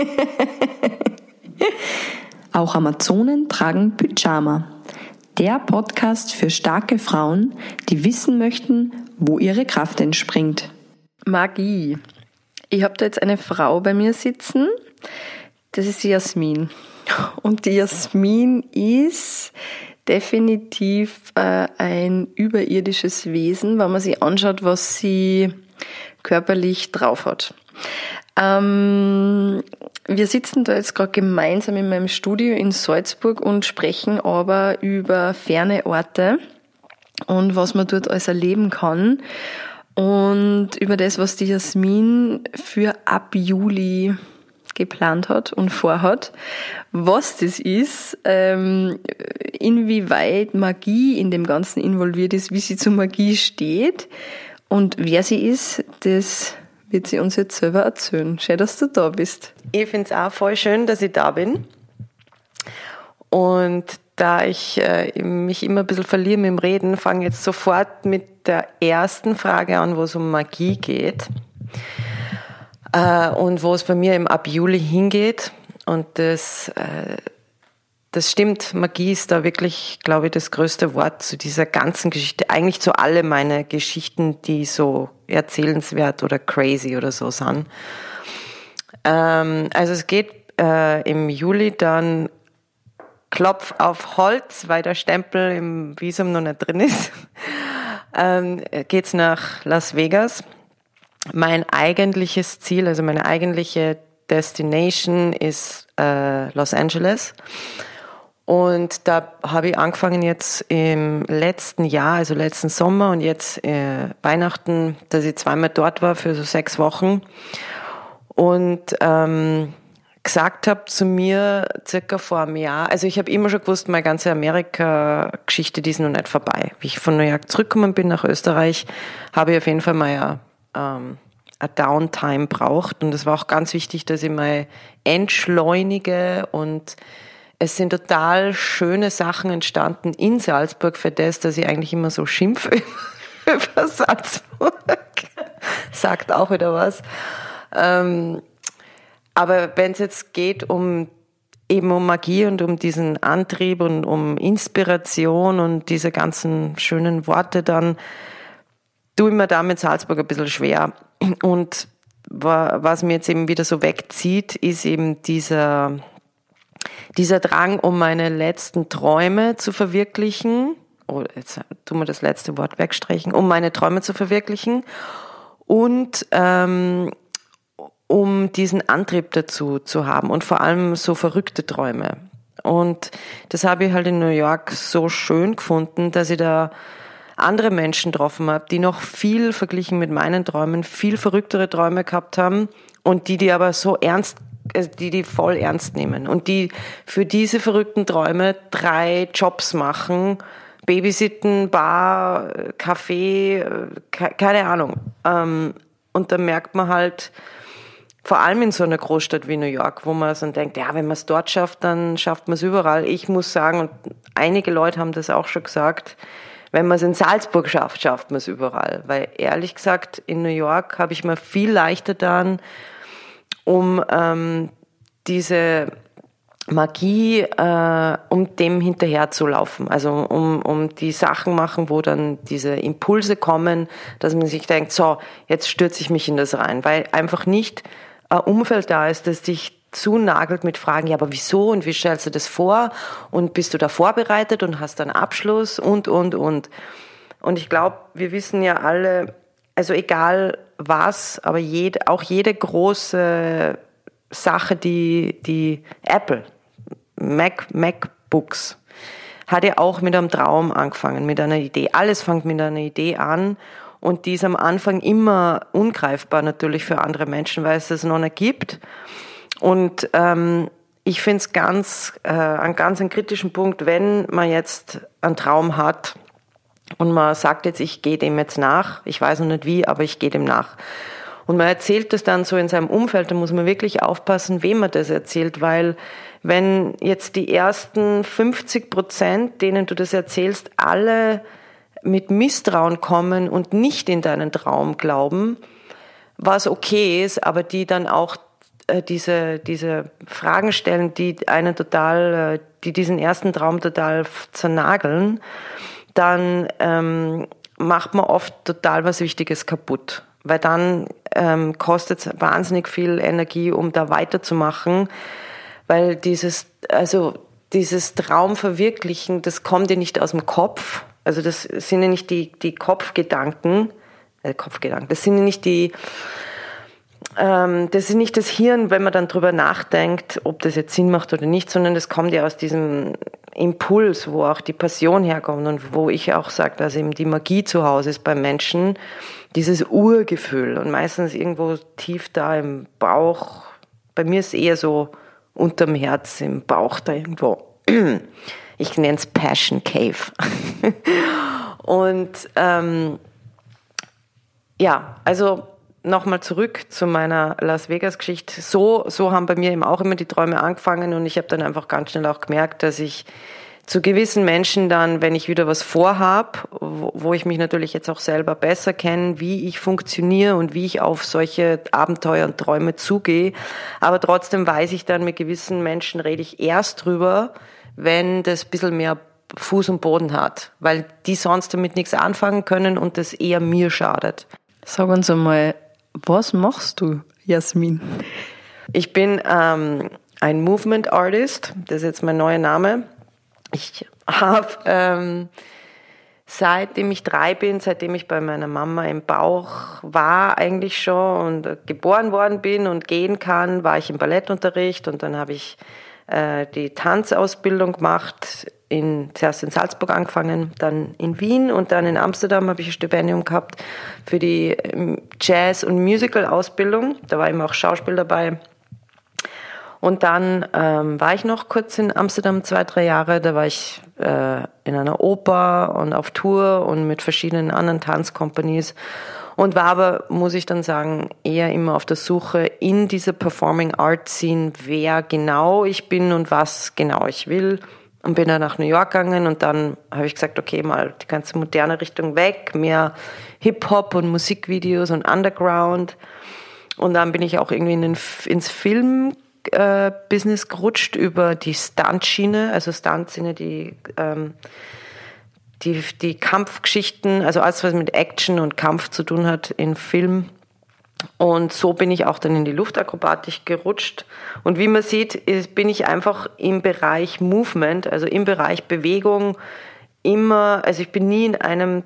Auch Amazonen tragen Pyjama. Der Podcast für starke Frauen, die wissen möchten, wo ihre Kraft entspringt. Magie. Ich habe da jetzt eine Frau bei mir sitzen. Das ist die Jasmin. Und die Jasmin ist definitiv äh, ein überirdisches Wesen, wenn man sich anschaut, was sie körperlich drauf hat. Ähm, wir sitzen da jetzt gerade gemeinsam in meinem Studio in Salzburg und sprechen aber über ferne Orte und was man dort alles erleben kann und über das, was die Jasmin für ab Juli geplant hat und vorhat, was das ist, ähm, inwieweit Magie in dem Ganzen involviert ist, wie sie zu Magie steht und wer sie ist, das wird sie uns jetzt selber erzählen. Schön, dass du da bist. Ich finde es auch voll schön, dass ich da bin. Und da ich äh, mich immer ein bisschen verliere mit dem Reden, fange jetzt sofort mit der ersten Frage an, wo es um Magie geht. Äh, und wo es bei mir im ab Juli hingeht. Und das, äh, das stimmt, Magie ist da wirklich, glaube ich, das größte Wort zu dieser ganzen Geschichte. Eigentlich zu alle meine Geschichten, die so erzählenswert oder crazy oder so sind. Ähm, also es geht äh, im Juli dann Klopf auf Holz, weil der Stempel im Visum noch nicht drin ist. ähm, geht's nach Las Vegas. Mein eigentliches Ziel, also meine eigentliche Destination ist äh, Los Angeles. Und da habe ich angefangen jetzt im letzten Jahr, also letzten Sommer und jetzt äh, Weihnachten, dass ich zweimal dort war für so sechs Wochen und ähm, gesagt habe zu mir circa vor einem Jahr, also ich habe immer schon gewusst, meine ganze Amerika-Geschichte, die ist noch nicht vorbei. Wie ich von New York zurückgekommen bin nach Österreich, habe ich auf jeden Fall mal ja, ähm, eine Downtime braucht und es war auch ganz wichtig, dass ich mal entschleunige und es sind total schöne Sachen entstanden in Salzburg für das, dass ich eigentlich immer so schimpfe über Salzburg. Sagt auch wieder was. Ähm, aber wenn es jetzt geht um eben um Magie und um diesen Antrieb und um Inspiration und diese ganzen schönen Worte, dann tue ich mir da mit Salzburg ein bisschen schwer. Und was mir jetzt eben wieder so wegzieht, ist eben dieser dieser Drang, um meine letzten Träume zu verwirklichen, oh, jetzt tun wir das letzte Wort wegstreichen, um meine Träume zu verwirklichen und ähm, um diesen Antrieb dazu zu haben und vor allem so verrückte Träume. Und das habe ich halt in New York so schön gefunden, dass ich da andere Menschen getroffen habe, die noch viel verglichen mit meinen Träumen, viel verrücktere Träume gehabt haben und die die aber so ernst also die die voll ernst nehmen und die für diese verrückten Träume drei Jobs machen, Babysitten, Bar, Café, keine Ahnung. Ähm, und da merkt man halt, vor allem in so einer Großstadt wie New York, wo man dann denkt, ja, wenn man es dort schafft, dann schafft man es überall. Ich muss sagen, und einige Leute haben das auch schon gesagt, wenn man es in Salzburg schafft, schafft man es überall. Weil ehrlich gesagt, in New York habe ich mir viel leichter dann um ähm, diese Magie, äh, um dem hinterher zu laufen. Also um, um die Sachen machen, wo dann diese Impulse kommen, dass man sich denkt, so, jetzt stürze ich mich in das rein, weil einfach nicht ein Umfeld da ist, das dich zunagelt mit Fragen, ja, aber wieso und wie stellst du das vor und bist du da vorbereitet und hast einen Abschluss und, und, und. Und ich glaube, wir wissen ja alle, also egal was, aber jede, auch jede große Sache, die, die Apple, Mac, MacBooks, hat ja auch mit einem Traum angefangen, mit einer Idee. Alles fängt mit einer Idee an und die ist am Anfang immer ungreifbar natürlich für andere Menschen, weil es es noch nicht gibt. Und ähm, ich finde es ganz, äh, einen ganz einen kritischen Punkt, wenn man jetzt einen Traum hat, und man sagt jetzt, ich gehe dem jetzt nach, ich weiß noch nicht wie, aber ich gehe dem nach. Und man erzählt das dann so in seinem Umfeld, da muss man wirklich aufpassen, wem man das erzählt, weil wenn jetzt die ersten 50 Prozent, denen du das erzählst, alle mit Misstrauen kommen und nicht in deinen Traum glauben, was okay ist, aber die dann auch äh, diese, diese Fragen stellen, die einen total, äh, die diesen ersten Traum total zernageln, dann ähm, macht man oft total was Wichtiges kaputt. Weil dann ähm, kostet es wahnsinnig viel Energie, um da weiterzumachen. Weil dieses, also dieses Traumverwirklichen, das kommt ja nicht aus dem Kopf. Also das sind ja nicht die, die Kopfgedanken, äh, Kopfgedanken, das sind ja nicht die, ähm, das ist nicht das Hirn, wenn man dann drüber nachdenkt, ob das jetzt Sinn macht oder nicht, sondern das kommt ja aus diesem Impuls, wo auch die Passion herkommt und wo ich auch sage, dass eben die Magie zu Hause ist beim Menschen, dieses Urgefühl und meistens irgendwo tief da im Bauch. Bei mir ist es eher so unterm Herz, im Bauch da irgendwo. Ich nenne es Passion Cave. und ähm, ja, also nochmal zurück zu meiner Las Vegas-Geschichte. So, so haben bei mir eben auch immer die Träume angefangen und ich habe dann einfach ganz schnell auch gemerkt, dass ich zu gewissen Menschen dann, wenn ich wieder was vorhab, wo, ich mich natürlich jetzt auch selber besser kenne, wie ich funktioniere und wie ich auf solche Abenteuer und Träume zugehe. Aber trotzdem weiß ich dann, mit gewissen Menschen rede ich erst drüber, wenn das ein bisschen mehr Fuß und Boden hat, weil die sonst damit nichts anfangen können und das eher mir schadet. Sag uns einmal, was machst du, Jasmin? Ich bin ähm, ein Movement Artist, das ist jetzt mein neuer Name. Ich habe ähm, seitdem ich drei bin, seitdem ich bei meiner Mama im Bauch war eigentlich schon und geboren worden bin und gehen kann, war ich im Ballettunterricht und dann habe ich äh, die Tanzausbildung gemacht, in, zuerst in Salzburg angefangen, dann in Wien und dann in Amsterdam habe ich ein Stipendium gehabt für die ähm, Jazz- und Musical-Ausbildung. Da war eben auch Schauspiel dabei. Und dann ähm, war ich noch kurz in Amsterdam, zwei, drei Jahre. Da war ich äh, in einer Oper und auf Tour und mit verschiedenen anderen Tanzcompanies. Und war aber, muss ich dann sagen, eher immer auf der Suche in dieser Performing Art Scene, wer genau ich bin und was genau ich will. Und bin dann nach New York gegangen und dann habe ich gesagt, okay, mal die ganze moderne Richtung weg, mehr Hip-Hop und Musikvideos und Underground. Und dann bin ich auch irgendwie in den, ins Film äh, gerutscht über die Stunt-Schiene. Also Stunts sind ja die, ähm, die, die Kampfgeschichten, also alles, was mit Action und Kampf zu tun hat in Film. Und so bin ich auch dann in die Luftakrobatik gerutscht. Und wie man sieht, bin ich einfach im Bereich Movement, also im Bereich Bewegung immer, also ich bin nie in einem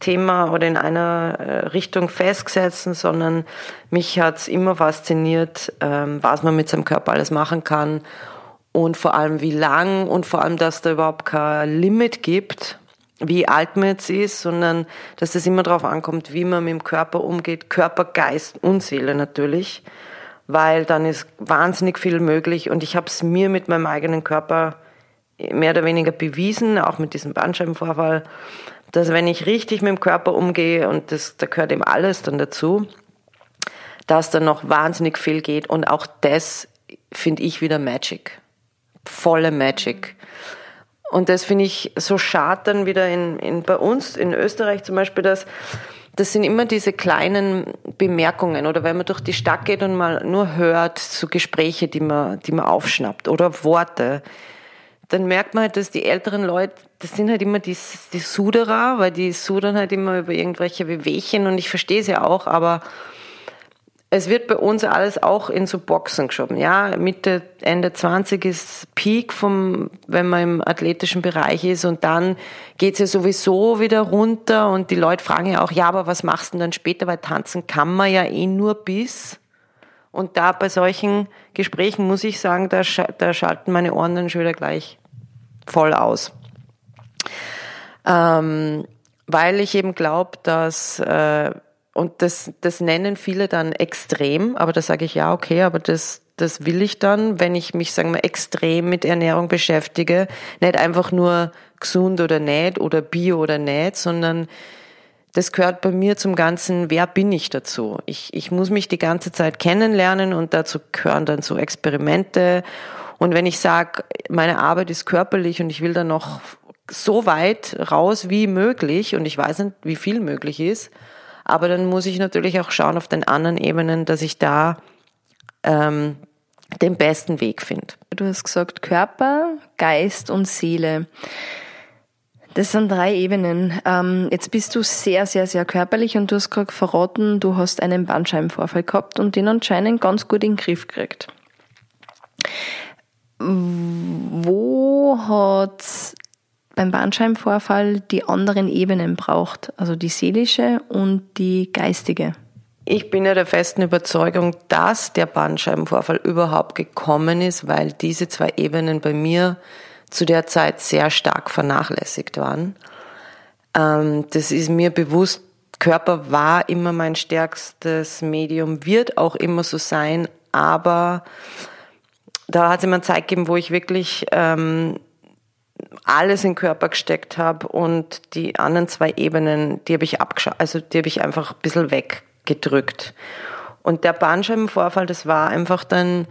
Thema oder in einer äh, Richtung festgesetzt, sondern mich hat es immer fasziniert, ähm, was man mit seinem Körper alles machen kann und vor allem wie lang und vor allem, dass da überhaupt kein Limit gibt, wie alt man jetzt ist, sondern dass es immer darauf ankommt, wie man mit dem Körper umgeht, Körper, Geist und Seele natürlich, weil dann ist wahnsinnig viel möglich und ich habe es mir mit meinem eigenen Körper mehr oder weniger bewiesen, auch mit diesem Bandscheibenvorfall, dass wenn ich richtig mit dem Körper umgehe und das, da gehört eben alles dann dazu, dass dann noch wahnsinnig viel geht und auch das finde ich wieder Magic. Volle Magic. Und das finde ich so schade dann wieder in, in, bei uns in Österreich zum Beispiel, dass das sind immer diese kleinen Bemerkungen oder wenn man durch die Stadt geht und mal nur hört, so Gespräche, die man, die man aufschnappt oder Worte, dann merkt man halt, dass die älteren Leute, das sind halt immer die, die Suderer, weil die sudern halt immer über irgendwelche Wehwehchen und ich verstehe es ja auch, aber es wird bei uns alles auch in so Boxen geschoben. Ja, Mitte, Ende 20 ist Peak vom, wenn man im athletischen Bereich ist und dann geht's ja sowieso wieder runter und die Leute fragen ja auch, ja, aber was machst du denn dann später, weil tanzen kann man ja eh nur bis. Und da bei solchen Gesprächen muss ich sagen, da, da schalten meine Ohren dann schon wieder gleich voll aus. Ähm, weil ich eben glaube, dass, äh, und das, das nennen viele dann extrem, aber da sage ich ja, okay, aber das, das will ich dann, wenn ich mich, sagen wir, extrem mit Ernährung beschäftige, nicht einfach nur gesund oder nicht oder bio oder nicht, sondern das gehört bei mir zum Ganzen, wer bin ich dazu? Ich, ich muss mich die ganze Zeit kennenlernen und dazu gehören dann so Experimente. Und wenn ich sage, meine Arbeit ist körperlich und ich will dann noch so weit raus wie möglich und ich weiß nicht, wie viel möglich ist, aber dann muss ich natürlich auch schauen auf den anderen Ebenen, dass ich da ähm, den besten Weg finde. Du hast gesagt Körper, Geist und Seele. Das sind drei Ebenen. Ähm, jetzt bist du sehr, sehr, sehr körperlich und du hast gerade verraten, du hast einen Bandscheibenvorfall gehabt und den anscheinend ganz gut in den Griff gekriegt. Wo hat beim Bandscheibenvorfall die anderen Ebenen braucht, also die seelische und die geistige? Ich bin ja der festen Überzeugung, dass der Bandscheibenvorfall überhaupt gekommen ist, weil diese zwei Ebenen bei mir zu der Zeit sehr stark vernachlässigt waren. Ähm, das ist mir bewusst, Körper war immer mein stärkstes Medium, wird auch immer so sein, aber da hat es immer Zeit gegeben, wo ich wirklich ähm, alles in den Körper gesteckt habe und die anderen zwei Ebenen, die habe ich abgeschaut, also die habe ich einfach ein bisschen weg gedrückt. Und der Bandscheibenvorfall, das war einfach dann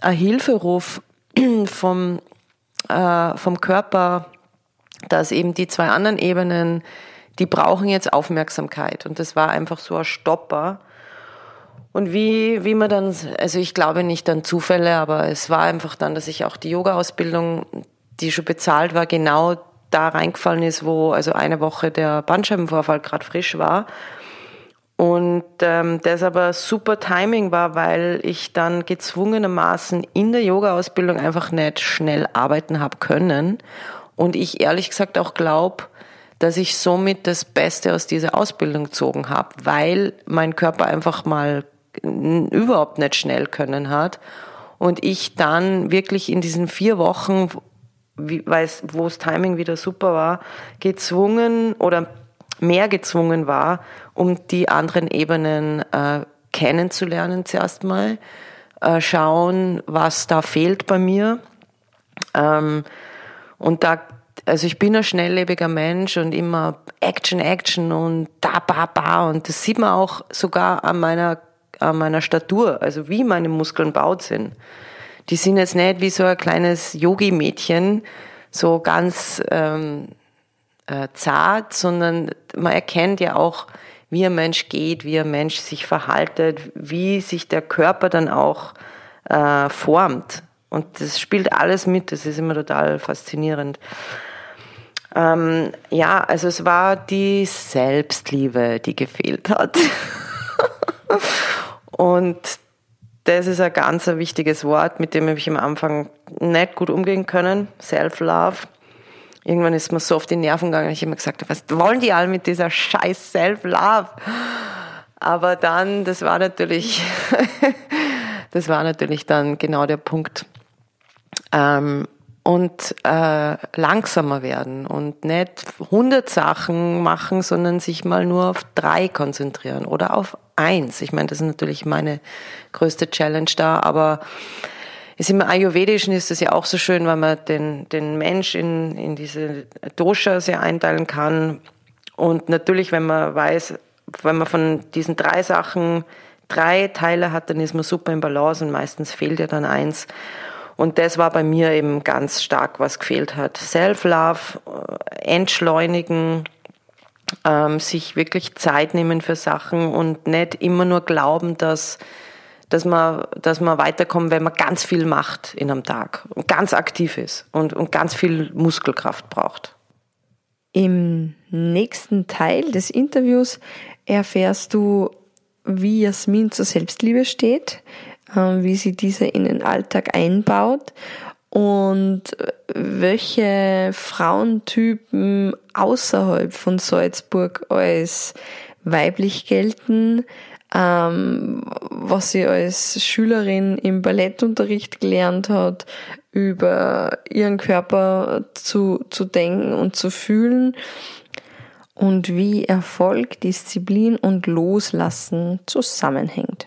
ein Hilferuf vom, äh, vom Körper, dass eben die zwei anderen Ebenen, die brauchen jetzt Aufmerksamkeit. Und das war einfach so ein Stopper. Und wie, wie man dann, also ich glaube nicht an Zufälle, aber es war einfach dann, dass ich auch die Yoga-Ausbildung, die schon bezahlt war, genau da reingefallen ist, wo also eine Woche der Bandscheibenvorfall gerade frisch war. Und ähm, das aber super Timing war, weil ich dann gezwungenermaßen in der Yoga-Ausbildung einfach nicht schnell arbeiten habe können. Und ich ehrlich gesagt auch glaube, dass ich somit das Beste aus dieser Ausbildung gezogen habe, weil mein Körper einfach mal überhaupt nicht schnell können hat. Und ich dann wirklich in diesen vier Wochen, wo das Timing wieder super war, gezwungen oder mehr gezwungen war, um die anderen Ebenen äh, kennenzulernen zuerst mal, äh, schauen, was da fehlt bei mir. Ähm, und da, also ich bin ein schnelllebiger Mensch und immer Action, Action und da, ba, ba. Und das sieht man auch sogar an meiner, an meiner Statur, also wie meine Muskeln baut sind. Die sind jetzt nicht wie so ein kleines Yogi-Mädchen, so ganz ähm, äh, zart, sondern man erkennt ja auch, wie ein Mensch geht, wie ein Mensch sich verhaltet, wie sich der Körper dann auch äh, formt. Und das spielt alles mit, das ist immer total faszinierend. Ähm, ja, also es war die Selbstliebe, die gefehlt hat. Und das ist ein ganz ein wichtiges Wort, mit dem habe ich am Anfang nicht gut umgehen können. Self-Love irgendwann ist mir so auf die Nerven gegangen, ich immer gesagt was wollen die alle mit dieser scheiß Self-Love? Aber dann, das war natürlich, das war natürlich dann genau der Punkt. Ähm, und äh, langsamer werden und nicht 100 Sachen machen, sondern sich mal nur auf drei konzentrieren oder auf eins. Ich meine, das ist natürlich meine größte Challenge da, aber ist im Ayurvedischen ist es ja auch so schön, weil man den, den Mensch in, in diese Doshas ja einteilen kann. Und natürlich, wenn man weiß, wenn man von diesen drei Sachen drei Teile hat, dann ist man super im Balance und meistens fehlt ja dann eins. Und das war bei mir eben ganz stark, was gefehlt hat. Self-Love, äh, entschleunigen, ähm, sich wirklich Zeit nehmen für Sachen und nicht immer nur glauben, dass dass man, dass man weiterkommt, wenn man ganz viel macht in einem Tag und ganz aktiv ist und, und ganz viel Muskelkraft braucht. Im nächsten Teil des Interviews erfährst du, wie Jasmin zur Selbstliebe steht, äh, wie sie diese in den Alltag einbaut und welche Frauentypen außerhalb von Salzburg als weiblich gelten, ähm, was sie als Schülerin im Ballettunterricht gelernt hat, über ihren Körper zu, zu denken und zu fühlen und wie Erfolg, Disziplin und Loslassen zusammenhängt.